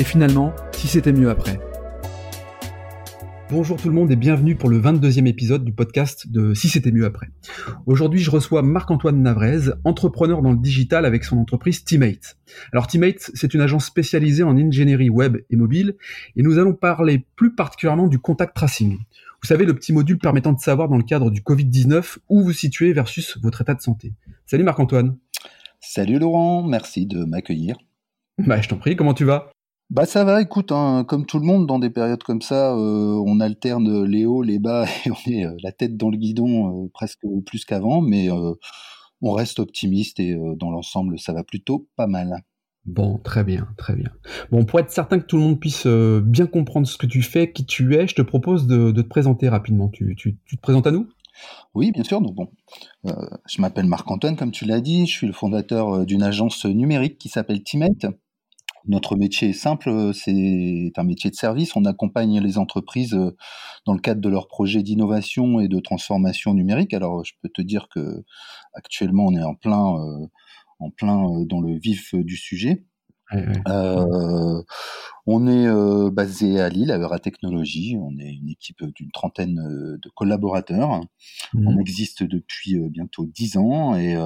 et finalement, si c'était mieux après. Bonjour tout le monde et bienvenue pour le 22e épisode du podcast de Si c'était mieux après. Aujourd'hui, je reçois Marc-Antoine Navrez, entrepreneur dans le digital avec son entreprise Teammate. Alors Teammate, c'est une agence spécialisée en ingénierie web et mobile et nous allons parler plus particulièrement du contact tracing. Vous savez, le petit module permettant de savoir dans le cadre du Covid-19 où vous situez versus votre état de santé. Salut Marc-Antoine. Salut Laurent, merci de m'accueillir. Bah, je t'en prie, comment tu vas? Bah ça va, écoute, hein, comme tout le monde dans des périodes comme ça, euh, on alterne les hauts, les bas et on est euh, la tête dans le guidon euh, presque plus qu'avant, mais on reste optimiste et dans l'ensemble ça va plutôt pas mal. Bon, très bien, très bien. Bon, pour être certain que tout le monde puisse bien comprendre ce que tu fais, qui tu es, je te propose de, te présenter rapidement. Tu, tu te présentes à nous? Oui, bien sûr. Donc bon, euh, je m'appelle Marc-Antoine, comme tu l'as dit. Je suis le fondateur d'une agence numérique qui s'appelle Teammate. Notre métier est simple, euh, c'est un métier de service. On accompagne les entreprises dans le cadre de leurs projets d'innovation et de transformation numérique. Alors, je peux te dire que actuellement, on est en plein, en plein dans le vif du sujet. Euh, on est euh, basé à Lille, à Eura Technologies. On est une équipe d'une trentaine euh, de collaborateurs. Mmh. On existe depuis bientôt dix ans et,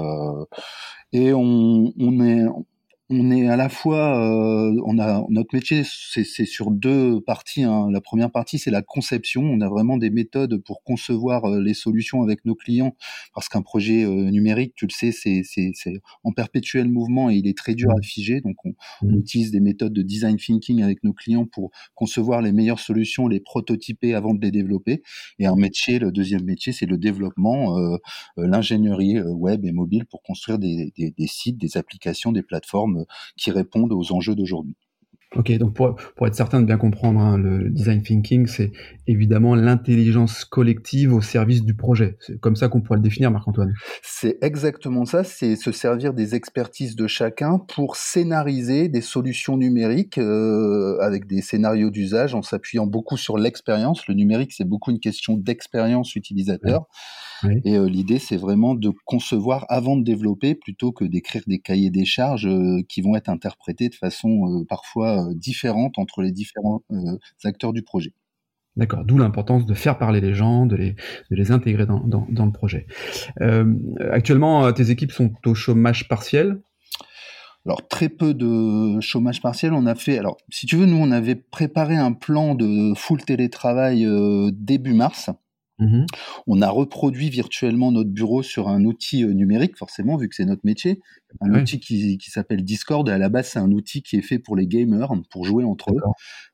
et on, on, est, on est à la fois, euh, on a notre métier, c'est sur deux parties. Hein. La première partie, c'est la conception. On a vraiment des méthodes pour concevoir euh, les solutions avec nos clients, parce qu'un projet euh, numérique, tu le sais, c'est en perpétuel mouvement et il est très dur à figer. Donc, on, on, mmh. utilise des méthodes de design thinking avec nos clients pour concevoir les meilleures solutions, les prototyper avant de les développer. Et un métier, le deuxième métier, c'est le développement, l'ingénierie web et mobile pour construire des, des, des sites, des applications, des plateformes qui répondent aux enjeux d'aujourd'hui. Ok, donc pour, pour, être certain de bien comprendre, hein, le design thinking, c'est évidemment l'intelligence collective au service du projet. C'est comme ça qu'on pourrait le définir, Marc-Antoine. C'est exactement ça, c'est se servir des expertises de chacun pour scénariser des solutions numériques euh, avec des scénarios d'usage en s'appuyant beaucoup sur l'expérience. Le numérique, c'est beaucoup une question d'expérience utilisateur. Et euh, l'idée, c'est vraiment de concevoir avant de développer plutôt que d'écrire des cahiers des charges euh, qui vont être interprétés de façon euh, parfois différente entre les différents acteurs du projet. D'accord, d'où l'importance de faire parler les gens, de les, de les intégrer dans, dans, dans le projet. actuellement, tes équipes sont au chômage partiel? Alors très peu de chômage partiel. On a fait, alors si tu veux, nous on avait préparé un plan de full télétravail début mars. Mmh on a reproduit virtuellement notre bureau sur un outil numérique, forcément, vu que c'est notre métier. Un outil qui, s'appelle Discord. Et à la base, c'est un outil qui est fait pour les gamers, pour jouer entre eux.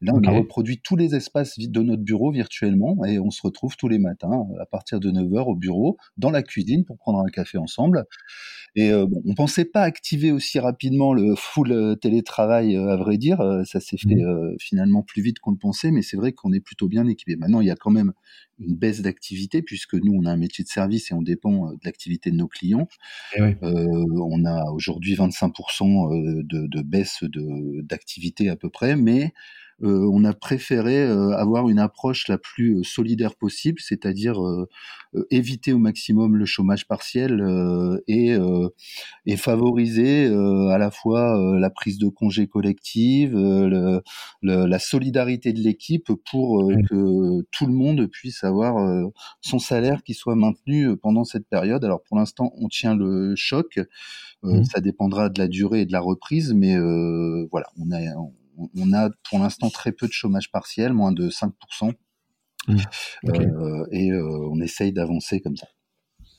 Là, on a reproduit tous les espaces de notre bureau virtuellement et on se retrouve tous les matins à partir de 9h au bureau, dans la cuisine pour prendre un café ensemble. Et bon, on pensait pas activer aussi rapidement le full télétravail, à vrai dire. ça s'est fait mmh finalement plus vite qu'on le pensait, mais c'est vrai qu'on est plutôt bien équipé. Maintenant, il y a quand même une baisse d'activité puisque nous, on a un métier de service et on dépend de l'activité de nos clients. Euh, on a aujourd'hui 25% de, de baisse d'activité à peu près, mais euh, on a préféré euh, avoir une approche la plus euh, solidaire possible, c'est-à-dire éviter au maximum le chômage partiel et, et, favoriser à la fois la prise de congés collective, le, la solidarité de l'équipe pour que tout le monde puisse avoir son salaire qui soit maintenu pendant cette période. Alors pour l'instant, on tient le choc. Mmh. Ça dépendra de la durée et de la reprise, mais voilà, on a, on a pour l'instant très peu de chômage partiel, moins de 5%. Mmh. Euh, et euh, on essaye d'avancer comme ça.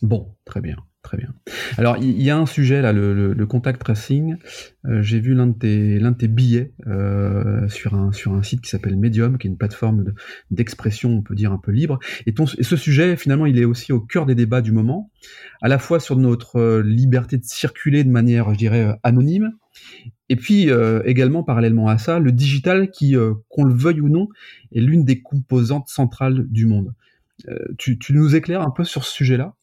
Bon, très bien, très bien. Alors, il y, a un sujet là, le, contact tracing. Euh, j'ai vu l'un de tes, l'un de tes billets sur un sur un site qui s'appelle Medium, qui est une plateforme d'expression, on peut dire un peu libre. Et, et, ce sujet, finalement, il est aussi au cœur des débats du moment, à la fois sur notre liberté de circuler de manière, je dirais, anonyme, Et puis également parallèlement à ça, le digital qui, qu'on le veuille ou non, est l'une des composantes centrales du monde. Tu, tu, nous éclaires un peu sur ce sujet-là?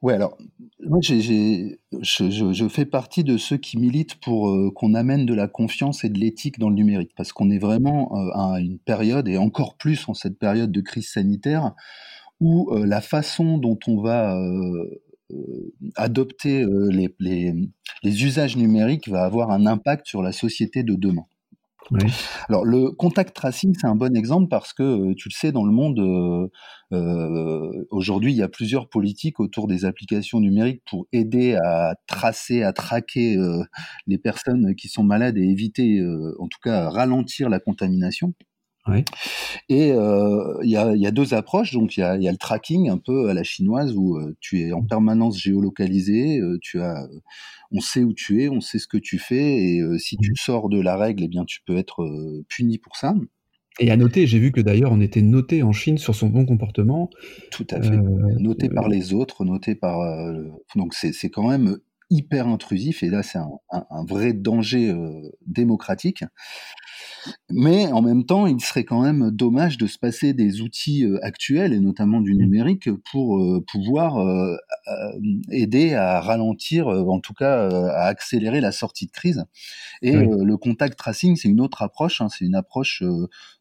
Ouais, alors moi je, fais partie de ceux qui militent pour euh, qu'on amène de la confiance et de l'éthique dans le numérique, parce qu'on est vraiment euh, à une période, et encore plus en cette période de crise sanitaire, où euh, la façon dont on va adopter les, les, les usages numériques va avoir un impact sur la société de demain. Alors le contact tracing, c'est un bon exemple parce que euh, tu le sais, dans le monde, euh, euh, aujourd'hui, il y a plusieurs politiques autour des applications numériques pour aider à tracer, à traquer les personnes qui sont malades et éviter, en tout cas, ralentir la contamination. Et il y, a, deux approches. Donc il y a, le tracking un peu à la chinoise où tu es en permanence géolocalisé, tu as, on sait où tu es, on sait ce que tu fais, et si tu mmh. sors de la règle, eh bien tu peux être puni pour ça. Et à noter, j'ai vu que d'ailleurs on était noté en Chine sur son bon comportement. Tout à fait. noté par les autres, noté par. donc c'est quand même hyper intrusif et là c'est un, un, vrai danger démocratique. Mais en même temps, il serait quand même dommage de se passer des outils euh, actuels, et notamment du mmh. numérique, pour euh, pouvoir euh, aider à ralentir, en tout cas à accélérer la sortie de crise. Et le contact tracing, c'est une autre approche, hein, c'est une approche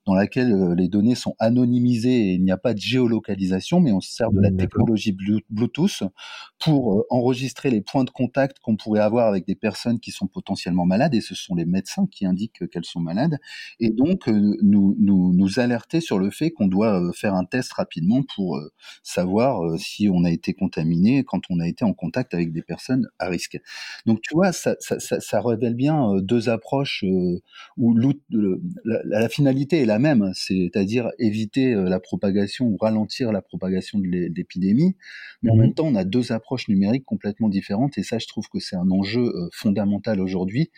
dans laquelle les données sont anonymisées et il n'y a pas de géolocalisation, mais on se sert de la technologie Bluetooth pour enregistrer les points de contact qu'on pourrait avoir avec des personnes qui sont potentiellement malades, et ce sont les médecins qui indiquent qu'elles sont malades, et donc euh, nous, nous, nous alerter sur le fait qu'on doit euh, faire un test rapidement pour euh, savoir si on a été contaminé quand on a été en contact avec des personnes à risque. Donc tu vois, ça, ça, ça, ça révèle bien deux approches où la, la, finalité est la même, c'est-à-dire éviter la propagation ou ralentir la propagation de l'épidémie, mais en mmh même temps on a deux approches numériques complètement différentes et ça je trouve que c'est un enjeu fondamental aujourd'hui.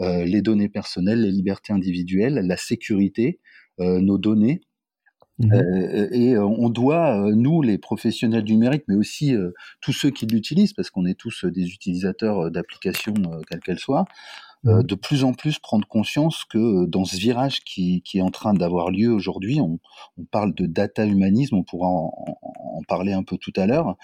Euh, les données personnelles, les libertés individuelles, la sécurité, euh, nos données. Mmh euh, et on doit, nous, les professionnels du numérique, mais aussi tous ceux qui l'utilisent, parce qu'on est tous des utilisateurs d'applications, quelles qu'elles soient, mmh de plus en plus prendre conscience que dans ce virage qui, qui est en train d'avoir lieu aujourd'hui, on, on, parle de data humanisme, on pourra en, en parler un peu tout à l'heure.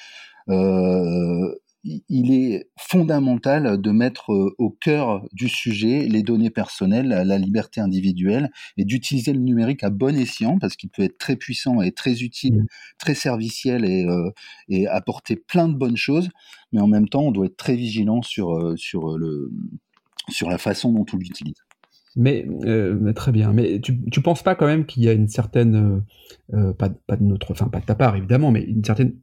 Euh, il est fondamental de mettre euh, au cœur du sujet les données personnelles, la liberté individuelle et d'utiliser le numérique à bon escient parce qu'il peut être très puissant et très utile, mmh. très serviciel et, euh, et, apporter plein de bonnes choses. Mais en même temps, on doit être très vigilant sur, euh, sur, le, sur la façon dont on l'utilise. Mais, très bien. Mais tu, tu penses pas quand même qu'il y a une certaine, pas, pas de notre, pas de ta part évidemment, mais une certaine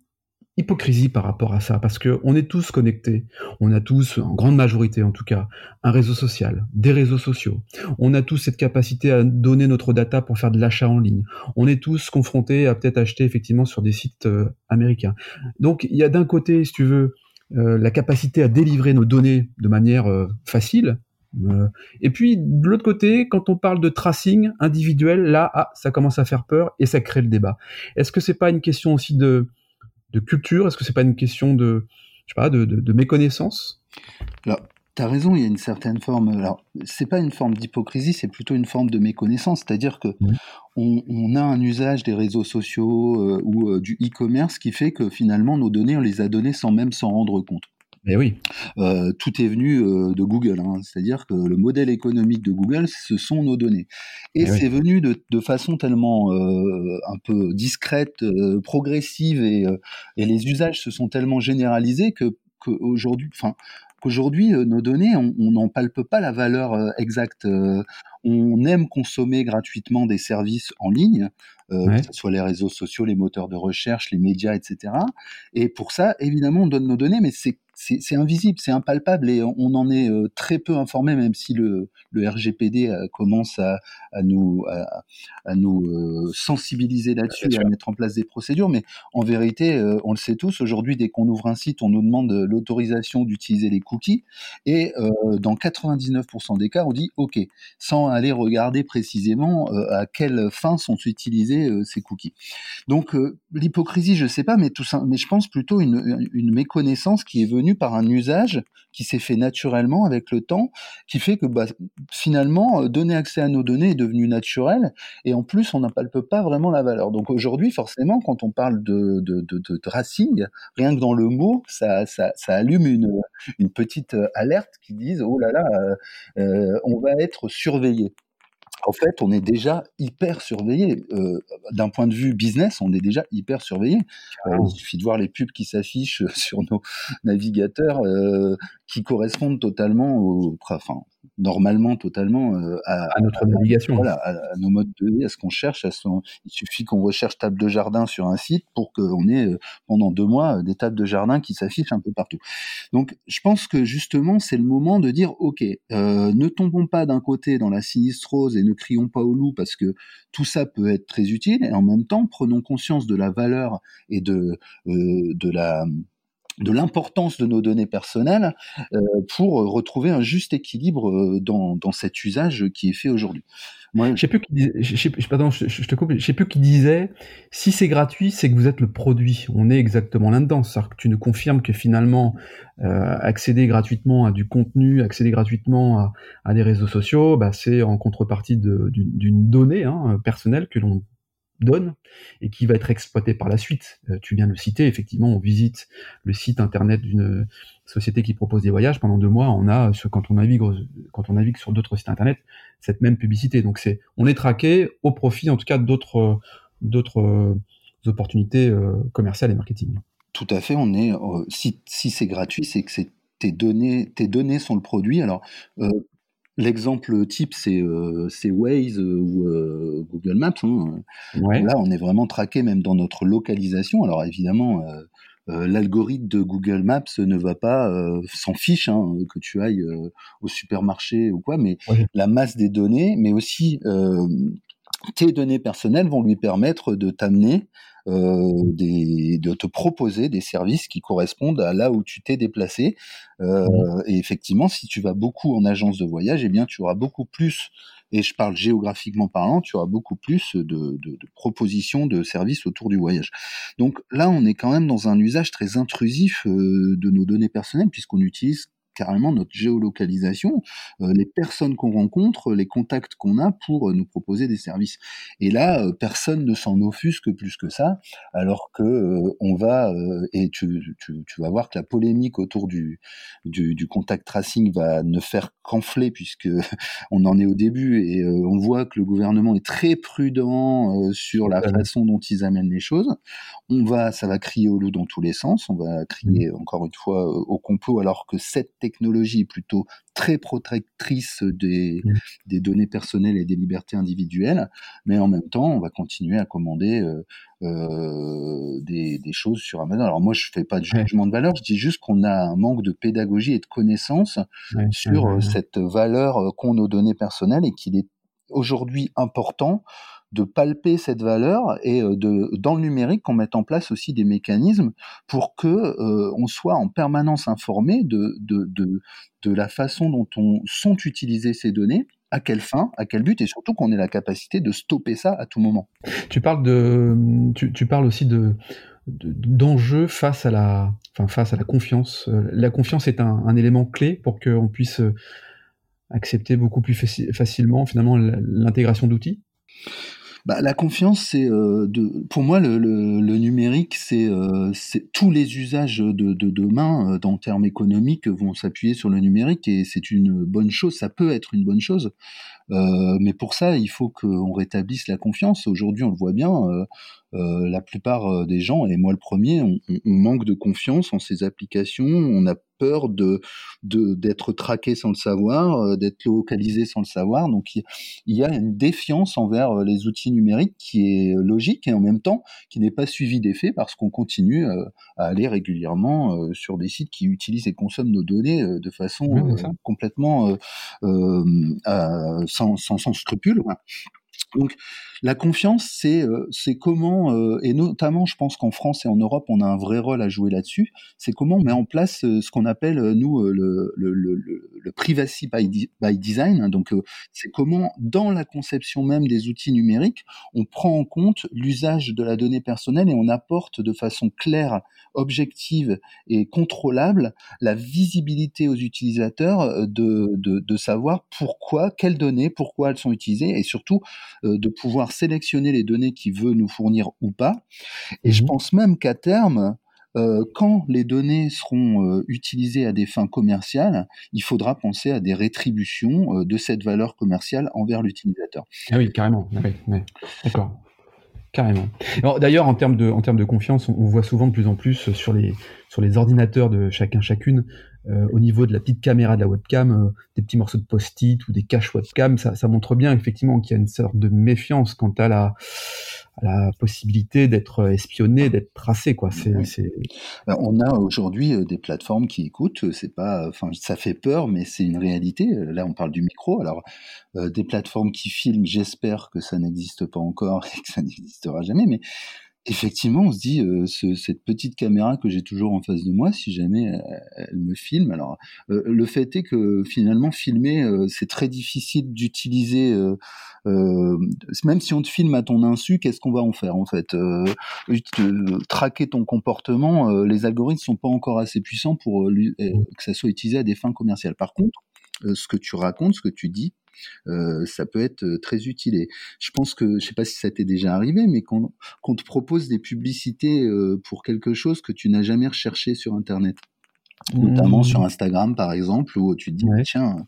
hypocrisie par rapport à ça, parce que on est tous connectés, on a tous, en grande majorité en tout cas, un réseau social, des réseaux sociaux, on a tous cette capacité à donner notre data pour faire de l'achat en ligne, on est tous confrontés à peut-être acheter effectivement sur des sites euh, américains. Donc il y a d'un côté, si tu veux, euh, la capacité à délivrer nos données de manière euh, facile, et puis de l'autre côté, quand on parle de tracing individuel, là, ah, ça commence à faire peur et ça crée le débat. Est-ce que c'est pas une question aussi de de culture? Est-ce que c'est pas une question de, je sais pas, de, de, méconnaissance? Alors, tu as raison, il y a une certaine forme. Alors, c'est pas une forme d'hypocrisie, c'est plutôt une forme de méconnaissance. C'est-à-dire que mmh. on, a un usage des réseaux sociaux euh, ou euh, du e-commerce qui fait que finalement nos données, on les a données sans même s'en rendre compte. Eh oui. Euh, tout est venu euh, de Google, hein. c'est-à-dire que le modèle économique de Google, ce sont nos données. Et eh c'est venu de, de, façon tellement euh, un peu discrète, progressive, et, et, les usages se sont tellement généralisés que qu'aujourd'hui, enfin, qu'aujourd'hui, nos données, on n'en palpe pas la valeur exacte. on aime consommer gratuitement des services en ligne, que ce soit les réseaux sociaux, les moteurs de recherche, les médias, etc. Et pour ça, évidemment, on donne nos données, mais c'est c'est invisible, c'est impalpable et on en est euh, très peu informé, même si le, le RGPD euh, commence à, à nous, à, à nous euh, sensibiliser là-dessus et à mettre en place des procédures. Mais en vérité, on le sait tous, aujourd'hui, dès qu'on ouvre un site, on nous demande l'autorisation d'utiliser les cookies et dans 99% des cas, on dit OK, sans aller regarder précisément à quelle fin sont utilisés ces cookies. Donc l'hypocrisie, je sais pas, mais tout ça, mais je pense plutôt une, une méconnaissance qui est venue par un usage qui s'est fait naturellement avec le temps, qui fait que bah, finalement, euh, donner accès à nos données est devenu naturel, et en plus, on n'appelle pas vraiment la valeur. Donc aujourd'hui, forcément, quand on parle de, de, tracing, rien que dans le mot, ça, allume une, petite euh, alerte qui dise, oh là là, euh, on va être surveillé en fait, on est déjà hyper surveillé. Euh, d'un point de vue business, on est déjà hyper surveillé. Euh, il suffit de voir les pubs qui s'affichent sur nos navigateurs euh, qui correspondent totalement au, enfin, normalement totalement euh, à, notre navigation. Voilà, à, nos modes de vie, à ce qu'on cherche. À ce il suffit qu'on recherche table de jardin sur un site pour qu'on ait euh, pendant deux mois des tables de jardin qui s'affichent un peu partout. Donc, je pense que justement, c'est le moment de dire, ok, euh, ne tombons pas d'un côté dans la sinistrose et ne crions pas au loup parce que tout ça peut être très utile, et en même temps, prenons conscience de la valeur et de de la de l'importance de nos données personnelles euh, pour retrouver un juste équilibre euh, dans, dans cet usage qui est fait aujourd'hui. Je sais plus qui je, sais, pardon, je, te coupe, je sais plus qui disait si c'est gratuit, c'est que vous êtes le produit. On est exactement là-dedans, c'est-à-dire que tu nous confirmes que finalement euh, accéder gratuitement à du contenu, accéder gratuitement à, à des réseaux sociaux, bah, c'est en contrepartie d'une donnée hein, personnelle que l'on donne et qui va être exploité par la suite. Euh, tu viens de le citer, effectivement, on visite le site internet d'une société qui propose des voyages pendant deux mois, on a ce, quand on navigue quand on navigue sur d'autres sites internet cette même publicité. Donc c'est on est traqué au profit en tout cas d'autres d'autres euh, opportunités euh, commerciales et marketing. Tout à fait, on est si, si c'est gratuit, c'est que tes données, tes données sont le produit. Alors, L'exemple type, c'est euh, Waze euh, ou euh, Google Maps. Hein. Là, on est vraiment traqué même dans notre localisation. Alors évidemment, l'algorithme de Google Maps ne va pas s'en fiche hein, que tu ailles au supermarché ou quoi, mais la masse des données, mais aussi tes données personnelles vont lui permettre de t'amener des, de te proposer des services qui correspondent à là où tu t'es déplacé. Euh, et effectivement, si tu vas beaucoup en agence de voyage, eh bien, tu auras beaucoup plus et je parle géographiquement parlant, tu auras beaucoup plus de, de, de, propositions de services autour du voyage. Donc là, on est quand même dans un usage très intrusif euh, de nos données personnelles, puisqu'on utilise carrément notre géolocalisation, euh, les personnes qu'on rencontre, les contacts qu'on a pour euh, nous proposer des services. Et là, euh, personne ne s'en offusque plus que ça, alors que on va et tu, tu, tu, vas voir que la polémique autour du, du, du contact tracing va ne faire qu'enfler puisque on en est au début et on voit que le gouvernement est très prudent sur la façon dont ils amènent les choses. On va, ça va crier au loup dans tous les sens. On va crier mmh. encore une fois au complot alors que cette technologie plutôt très protectrice des, mmh. des, données personnelles et des libertés individuelles, mais en même temps, on va continuer à commander euh, euh, des, des, choses sur Amazon. Alors moi, je fais pas de jugement de valeur, je dis juste qu'on a un manque de pédagogie et de connaissances sur euh, cette valeur qu'ont nos données personnelles et qu'il est aujourd'hui important de palper cette valeur et euh, de dans le numérique qu'on mette en place aussi des mécanismes pour que euh, on soit en permanence informé de, de, de, de la façon dont on, sont utilisées ces données à quelle fin, à quel but, et surtout qu'on ait la capacité de stopper ça à tout moment. Tu parles de, tu, tu parles aussi de d'enjeux face à la, enfin face à la confiance. Euh, la confiance est un, élément clé pour qu'on puisse accepter beaucoup plus facilement finalement l'intégration d'outils? Bah, la confiance, c'est euh, pour moi le, le, numérique, c'est euh, tous les usages de, de demain, euh, dans termes économiques, vont s'appuyer sur le numérique et c'est une bonne chose. Ça peut être une bonne chose, euh, mais pour ça, il faut qu'on rétablisse la confiance. Aujourd'hui, on le voit bien. Euh, euh, la plupart des gens, et moi le premier, on, on, manque de confiance en ces applications. On a peur de d'être traqué sans le savoir, d'être localisé sans le savoir. Donc il, y a une défiance envers les outils numériques qui est logique et en même temps qui n'est pas suivi d'effet parce qu'on continue à aller régulièrement sur des sites qui utilisent et consomment nos données de façon complètement sans, sans, sans, scrupule. Donc la confiance, c'est euh, c'est comment euh, et notamment, je pense qu'en France et en Europe, on a un vrai rôle à jouer là-dessus. C'est comment on met en place euh, ce qu'on appelle nous le, le, le, le, privacy by, by design. Donc c'est comment dans la conception même des outils numériques, on prend en compte l'usage de la donnée personnelle et on apporte de façon claire, objective et contrôlable la visibilité aux utilisateurs de, de, de savoir pourquoi, quelles données, pourquoi elles sont utilisées et surtout de pouvoir sélectionner les données qu'il veut nous fournir ou pas. Et je mmh pense même qu'à terme, euh, quand les données seront euh, utilisées à des fins commerciales, il faudra penser à des rétributions de cette valeur commerciale envers l'utilisateur. Ah oui, carrément. D'accord. Carrément. D'ailleurs, en termes de, en termes de confiance, on, voit souvent de plus en plus sur les, sur les ordinateurs de chacun chacune euh, au niveau de la petite caméra de la webcam, euh, des petits morceaux de post-it ou des caches webcam, ça, ça montre bien effectivement qu'il y a une sorte de méfiance quant à la, à la possibilité d'être espionné, d'être tracé. Quoi. C'est, ben, On a aujourd'hui euh, des plateformes qui écoutent. C'est pas, enfin, ça fait peur, mais c'est une réalité. Là, on parle du micro. Alors, des plateformes qui filment, j'espère que ça n'existe pas encore et que ça n'existera jamais, mais effectivement, on se dit, euh, ce, cette petite caméra que j'ai toujours en face de moi, si jamais euh, elle, me filme. Alors, euh, le fait est que finalement, filmer, c'est très difficile d'utiliser. même si on te filme à ton insu, qu'est-ce qu'on va en faire en fait Traquer ton comportement, les algorithmes sont pas encore assez puissants pour que ça soit utilisé à des fins commerciales. Par contre, ce que tu racontes, ce que tu dis, euh, ça peut être euh, très utile. Et je pense que, je sais pas si ça t'est déjà arrivé, mais qu'on te propose des publicités euh, pour quelque chose que tu n'as jamais recherché sur Internet notamment sur mmh. Instagram par exemple, où tu te dis tiens,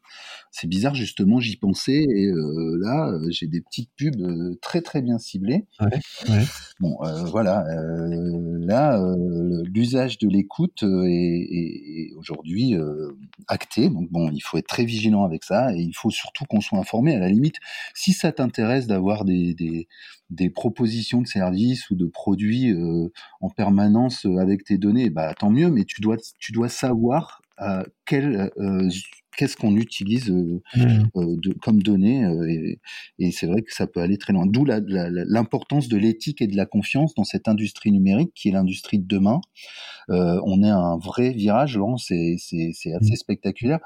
c'est bizarre justement, j'y pensais et euh, là j'ai des petites pubs euh, très très bien ciblées. Bon, euh, voilà, là l'usage de l'écoute est, aujourd'hui acté, donc bon, il faut être très vigilant avec ça et il faut surtout qu'on soit informé. À la limite, si ça t'intéresse d'avoir des, des, des propositions de services ou de produits en permanence avec tes données, bah tant mieux, mais tu dois tu dois savoir euh, quel, euh, qu'est-ce qu'on utilise euh, mmh. de, comme données. et, et c'est vrai que ça peut aller très loin. D'où l'importance de l'éthique et de la confiance dans cette industrie numérique qui est l'industrie de demain. on est à un vrai virage, c'est, c'est, c'est assez mmh. spectaculaire.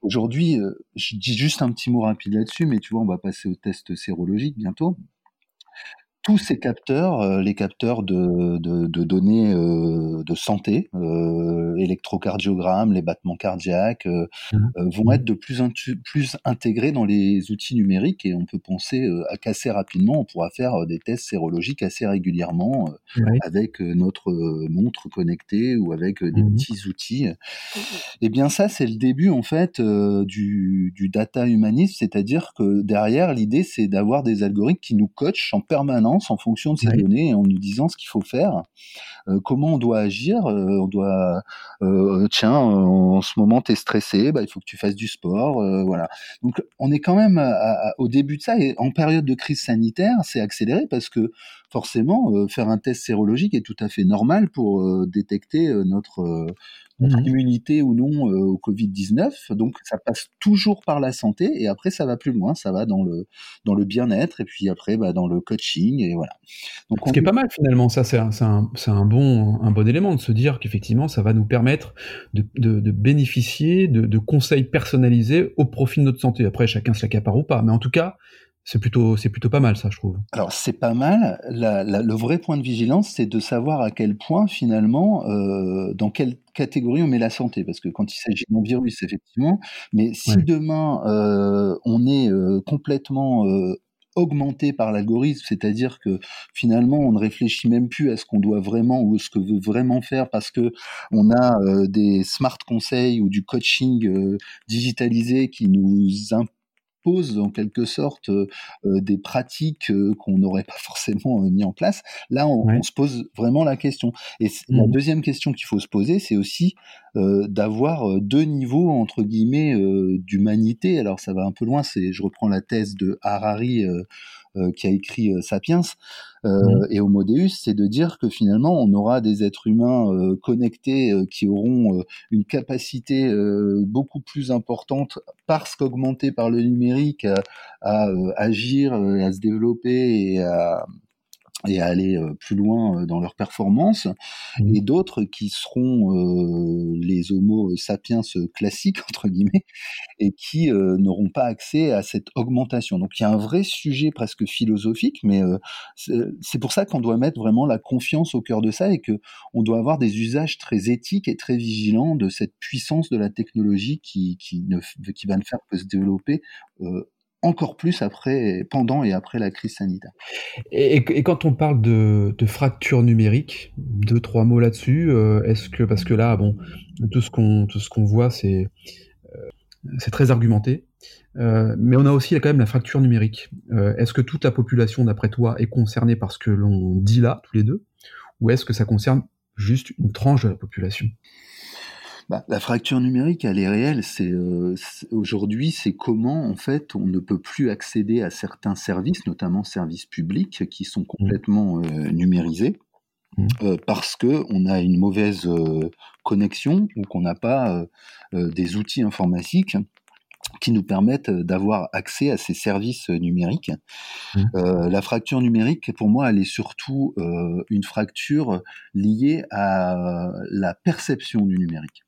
Aujourd'hui, je dis juste un petit mot rapide là-dessus, mais tu vois, on va passer au test sérologique bientôt tous ces capteurs, euh, les capteurs de, de, de données euh, de santé, euh, électrocardiogramme, les battements cardiaques, mmh. vont être de plus, en plus intégrés dans les outils numériques et on peut penser à qu'assez rapidement, on pourra faire des tests sérologiques assez régulièrement avec notre montre connectée ou avec des mmh. petits outils. Et eh bien ça, c'est le début en fait du, du data humanisme, c'est-à-dire que derrière, l'idée, c'est d'avoir des algorithmes qui nous coachent en permanence en fonction de ces données en nous disant ce qu'il faut faire, euh, comment on doit agir. Euh, on doit, euh, tiens, en ce moment tu es stressé, bah, il faut que tu fasses du sport, voilà. Donc on est quand même au début de ça et en période de crise sanitaire, c'est accéléré parce que forcément, faire un test sérologique est tout à fait normal pour détecter notre notre mmh immunité ou non au Covid-19. Donc ça passe toujours par la santé et après ça va plus loin, ça va dans le dans le bien-être et puis après bah, dans le coaching et voilà. Donc, Ce qui est pas mal finalement, ça c'est un, un, un, bon un bon élément de se dire qu'effectivement ça va nous permettre de, de, de bénéficier de, de, conseils personnalisés au profit de notre santé. Après chacun se l'accapare ou pas, mais en tout cas c'est plutôt, c'est plutôt pas mal, ça, je trouve. Alors, c'est pas mal. le vrai point de vigilance, c'est de savoir à quel point, finalement, euh, dans quelle catégorie on met la santé. Parce que quand il s'agit d'un virus, effectivement, mais si demain, euh, on est euh, complètement augmenté par l'algorithme, c'est-à-dire que finalement on ne réfléchit même plus à ce qu'on doit vraiment ou ce que veut vraiment faire parce que on a des smart conseils ou du coaching digitalisé qui nous imposent pose en quelque sorte euh, euh, des pratiques euh, qu'on n'aurait pas forcément mis en place. Là, on, se pose vraiment la question. Et la mmh. deuxième question qu'il faut se poser, c'est aussi d'avoir deux niveaux entre guillemets d'humanité. Alors ça va un peu loin. C'est, je reprends la thèse de Harari euh, qui a écrit euh, Sapiens euh, mmh. et Homo Deus, c'est de dire que finalement on aura des êtres humains connectés qui auront une capacité beaucoup plus importante parce qu'augmentée par le numérique à, agir, à se développer et à et à aller plus loin dans leur performance, mmh. et d'autres qui seront les homo sapiens classiques, entre guillemets, et qui n'auront pas accès à cette augmentation. Donc il y a un vrai sujet presque philosophique, mais c'est pour ça qu'on doit mettre vraiment la confiance au cœur de ça et que on doit avoir des usages très éthiques et très vigilants de cette puissance de la technologie qui, qui, ne, qui va ne faire que se développer encore plus après, pendant et après la crise sanitaire. Et, quand on parle de, fracture numérique, deux trois mots là-dessus. Euh, est-ce que parce que là, bon, tout ce qu'on tout ce qu'on voit, c'est euh, c'est très argumenté, euh, mais on a aussi quand même la fracture numérique. est-ce que toute la population, d'après toi, est concernée par ce que l'on dit là, tous les deux, ou est-ce que ça concerne juste une tranche de la population? Bah, la fracture numérique, elle est réelle. C'est euh, aujourd'hui, c'est comment en fait on ne peut plus accéder à certains services, notamment services publics, qui sont mmh. complètement euh, numérisés. Mmh. Euh, parce que on a une mauvaise connexion ou qu'on n'a pas des outils informatiques qui nous permettent d'avoir accès à ces services numériques. Mmh. Euh, la fracture numérique, pour moi, elle est surtout euh, une fracture liée à la perception du numérique.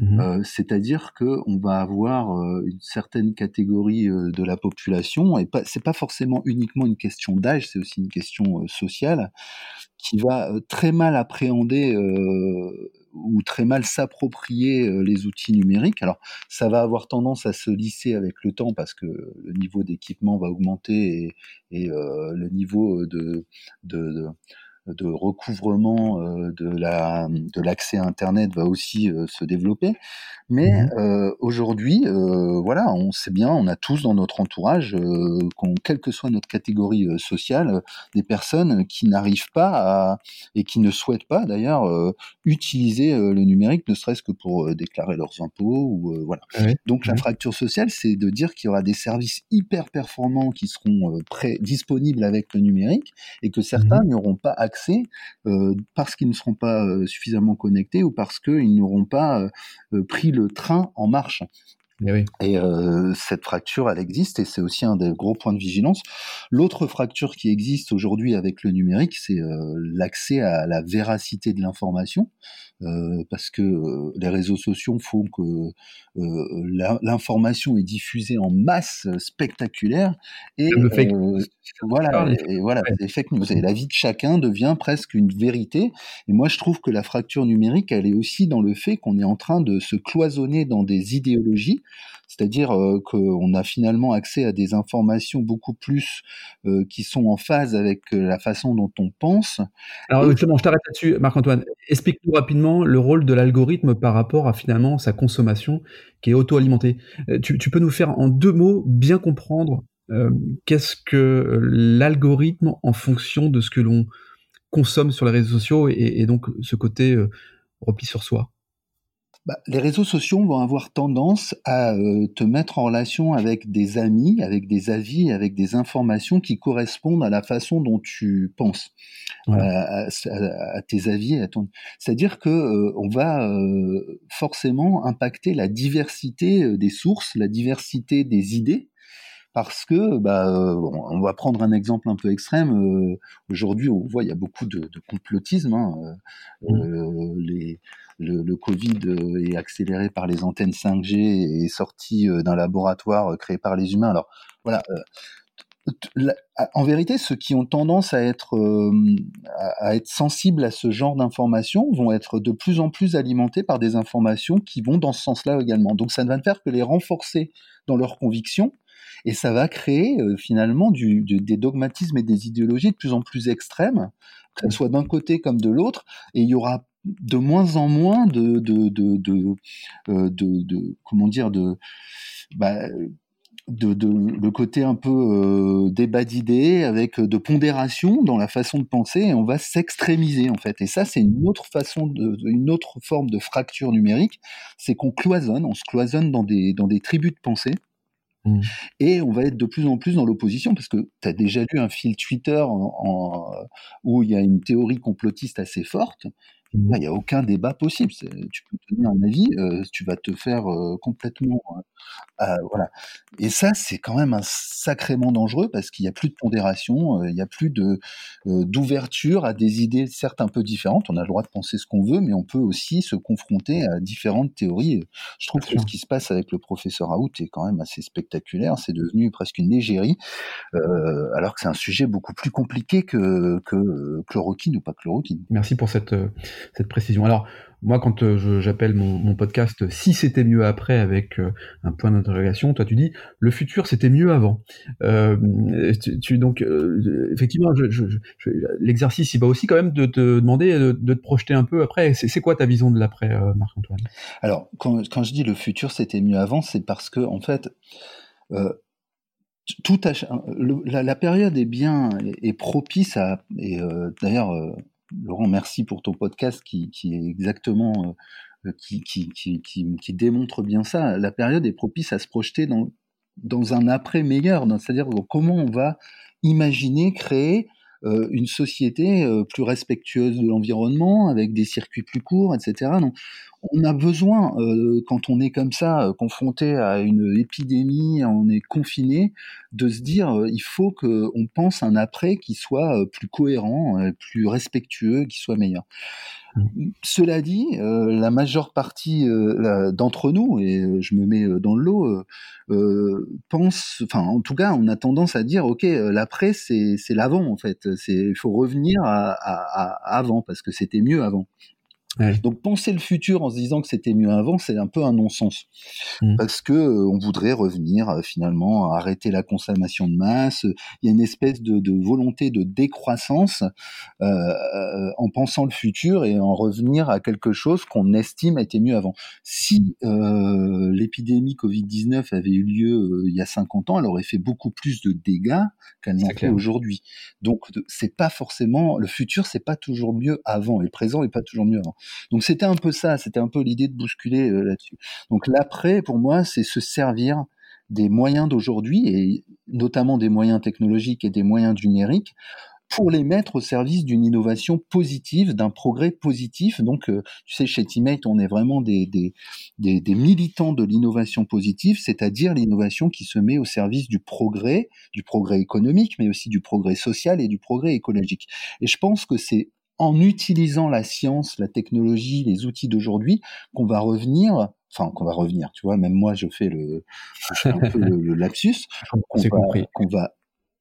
Mmh. Euh, c'est-à-dire que on va avoir une certaine catégorie de la population, et c'est pas forcément uniquement une question d'âge, c'est aussi une question sociale, qui va très mal appréhender ou très mal s'approprier euh, les outils numériques. Alors, ça va avoir tendance à se lisser avec le temps parce que le niveau d'équipement va augmenter et, euh, le niveau de de recouvrement euh, de la de l'accès à Internet va aussi euh, se développer. Mais mmh euh, aujourd'hui, voilà, on sait bien, on a tous dans notre entourage, quelle que soit notre catégorie sociale, des personnes qui n'arrivent pas à et qui ne souhaitent pas d'ailleurs utiliser le numérique, ne serait-ce que pour déclarer leurs impôts ou voilà. Donc la mmh fracture sociale, c'est de dire qu'il y aura des services hyper performants qui seront prêts, disponibles avec le numérique et que certains mmh n'auront pas accès euh, parce qu'ils ne seront pas euh, suffisamment connectés ou parce qu'ils n'auront pas euh, pris le train en marche. Eh et, cette fracture, elle existe et c'est aussi un des gros points de vigilance. L'autre fracture qui existe aujourd'hui avec le numérique, c'est l'accès à la véracité de l'information. Euh, parce que euh, les réseaux sociaux font que euh, l'information est diffusée en masse spectaculaire et voilà, et, voilà, les fake news. Et la vie de chacun devient presque une vérité. Et moi, je trouve que la fracture numérique, elle est aussi dans le fait qu'on est en train de se cloisonner dans des idéologies c'est-à-dire qu'on a finalement accès à des informations beaucoup plus qui sont en phase avec la façon dont on pense. Alors justement, je t'arrête là-dessus, Marc-Antoine. Explique-nous rapidement le rôle de l'algorithme par rapport à finalement sa consommation qui est auto-alimentée. Tu, peux nous faire en deux mots bien comprendre qu'est-ce que l'algorithme en fonction de ce que l'on consomme sur les réseaux sociaux et, donc ce côté repli sur soi bah, les réseaux sociaux vont avoir tendance à euh, te mettre en relation avec des amis, avec des avis, avec des informations qui correspondent à la façon dont tu penses, à, tes avis. À ton... C'est-à-dire que euh, on va euh, forcément impacter la diversité des sources, la diversité des idées, parce que bah, on va prendre un exemple un peu extrême. Aujourd'hui, on voit il y a beaucoup de, de complotisme. Hein, mmh. les le, Covid euh, est accéléré par les antennes 5G et est sorti euh, d'un laboratoire euh, créé par les humains. Alors voilà. En vérité, ceux qui ont tendance à être, à être sensibles à ce genre d'informations vont être de plus en plus alimentés par des informations qui vont dans ce sens-là également. Donc ça ne va ne faire que les renforcer dans leurs convictions et ça va créer finalement du, des dogmatismes et des idéologies de plus en plus extrêmes, que ce soit d'un côté comme de l'autre, et il y aura de moins en moins de de, de, de, euh, comment dire de bah, de, le côté un peu euh, débat d'idées avec de pondération dans la façon de penser et on va s'extrémiser en fait et ça c'est une autre façon de, une autre forme de fracture numérique c'est qu'on cloisonne on se cloisonne dans des dans des tribus de pensée mmh. et on va être de plus en plus dans l'opposition parce que tu as déjà lu un fil Twitter en, où il y a une théorie complotiste assez forte. Il n'y a aucun débat possible. Tu peux donner un avis, euh, tu vas te faire euh, complètement euh, voilà. Et ça, c'est quand même un sacrément dangereux parce qu'il n'y a plus de pondération, il n'y a plus de d'ouverture à des idées certes un peu différentes. On a le droit de penser ce qu'on veut, mais on peut aussi se confronter à différentes théories. Je trouve que ce qui se passe avec le professeur Raoult est quand même assez spectaculaire. C'est devenu presque une légérie, alors que c'est un sujet beaucoup plus compliqué que, que chloroquine ou pas chloroquine. Merci pour cette, cette précision. Alors, moi, quand euh, j'appelle mon, podcast Si c'était mieux après avec euh, un point d'interrogation, toi tu dis le futur c'était mieux avant. Euh, tu, donc effectivement, l'exercice il va aussi quand même de te demander de, te projeter un peu après. C'est quoi ta vision de l'après, Marc-Antoine? Alors quand, je dis le futur c'était mieux avant, c'est parce que en fait la, période est bien propice à et d'ailleurs Laurent, merci pour ton podcast qui, est exactement euh, qui, démontre bien ça. La période est propice à se projeter dans, dans un après meilleur, c'est-à-dire comment on va imaginer créer euh, une société euh, plus respectueuse de l'environnement, avec des circuits plus courts, etc. on a besoin, euh, quand on est comme ça, confronté à une épidémie, on est confiné, de se dire, il faut qu'on pense un après qui soit plus cohérent, plus respectueux, qui soit meilleur. Cela dit, euh, la majeure partie euh, d'entre nous, et euh, je me mets dans le lot, pense, enfin en tout cas, on a tendance à dire, ok, l'après c'est l'avant en fait, il faut revenir à avant parce que c'était mieux avant. Donc penser le futur en se disant que c'était mieux avant, c'est un peu un non-sens, mmh. parce que euh, on voudrait revenir euh, finalement à arrêter la consommation de masse. Il y a une espèce de, de volonté de décroissance euh, euh en pensant le futur et en revenir à quelque chose qu'on estime était mieux avant. Si euh, l'épidémie Covid-19 avait eu lieu il y a 50 ans, elle aurait fait beaucoup plus de dégâts qu'elle n'en fait aujourd'hui. Donc c'est pas forcément le futur, c'est pas toujours mieux avant et le présent est pas toujours mieux avant. Donc c'était un peu ça, c'était un peu l'idée de bousculer euh, là-dessus. Donc l'après, pour moi, c'est se servir des moyens d'aujourd'hui, et notamment des moyens technologiques et des moyens numériques, pour les mettre au service d'une innovation positive, d'un progrès positif. Donc, euh, tu sais, chez Teammate, on est vraiment des, militants de l'innovation positive, c'est-à-dire l'innovation qui se met au service du progrès, du progrès économique, mais aussi du progrès social et du progrès écologique. Et je pense que c'est en utilisant la science, la technologie, les outils d'aujourd'hui, qu'on va revenir, enfin qu'on va revenir, tu vois, même moi je fais le, un peu le, lapsus, qu'on va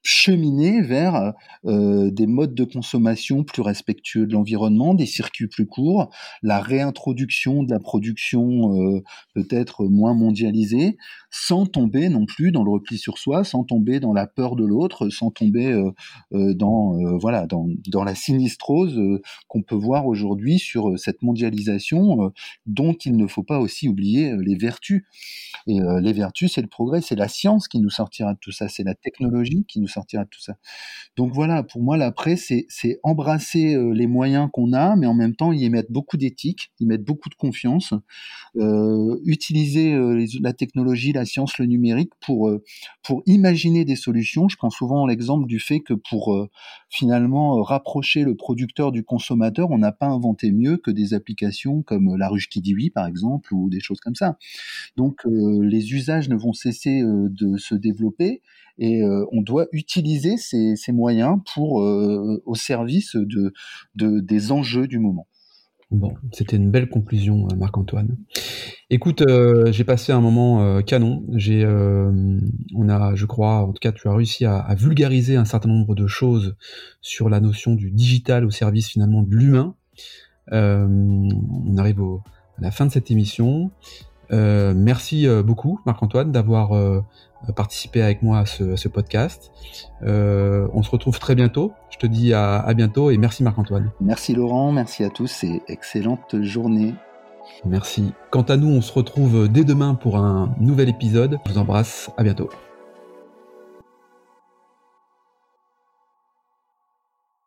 cheminer vers euh, des modes de consommation plus respectueux de l'environnement, des circuits plus courts, la réintroduction de la production euh, peut-être moins mondialisée, sans tomber non plus dans le repli sur soi, sans tomber dans la peur de l'autre, sans tomber euh, dans voilà dans, dans la sinistrose qu'on peut voir aujourd'hui sur cette mondialisation dont il ne faut pas aussi oublier les vertus. Et les vertus, c'est le progrès, c'est la science qui nous sortira de tout ça, c'est la technologie qui nous sortir tout ça. Donc voilà, pour moi, l'après, c'est embrasser euh, les moyens qu'on a, mais en même temps y mettre beaucoup d'éthique, y mettre beaucoup de confiance, euh, utiliser euh, la technologie, la science, le numérique pour, pour imaginer des solutions. Je prends souvent l'exemple du fait que pour finalement rapprocher le producteur du consommateur, on n'a pas inventé mieux que des applications comme la ruche qui dit oui, par exemple, ou des choses comme ça. Donc les usages ne vont cesser de se développer et on doit utiliser ces, moyens pour euh, au service de, des enjeux du moment. Bon, c'était une belle conclusion, euh, Marc-Antoine. Écoute, j'ai passé un moment canon. J'ai, on a, je crois, en tout cas, tu as réussi à, vulgariser un certain nombre de choses sur la notion du digital au service finalement de l'humain. on arrive à la fin de cette émission. Merci beaucoup, Marc-Antoine, d'avoir participer avec moi à ce, podcast. Euh, on se retrouve très bientôt. Je te dis à, à bientôt et merci Marc-Antoine. Merci Laurent, merci à tous et excellente journée. Merci. Quant à nous, on se retrouve dès demain pour un nouvel épisode. Je vous embrasse, à bientôt.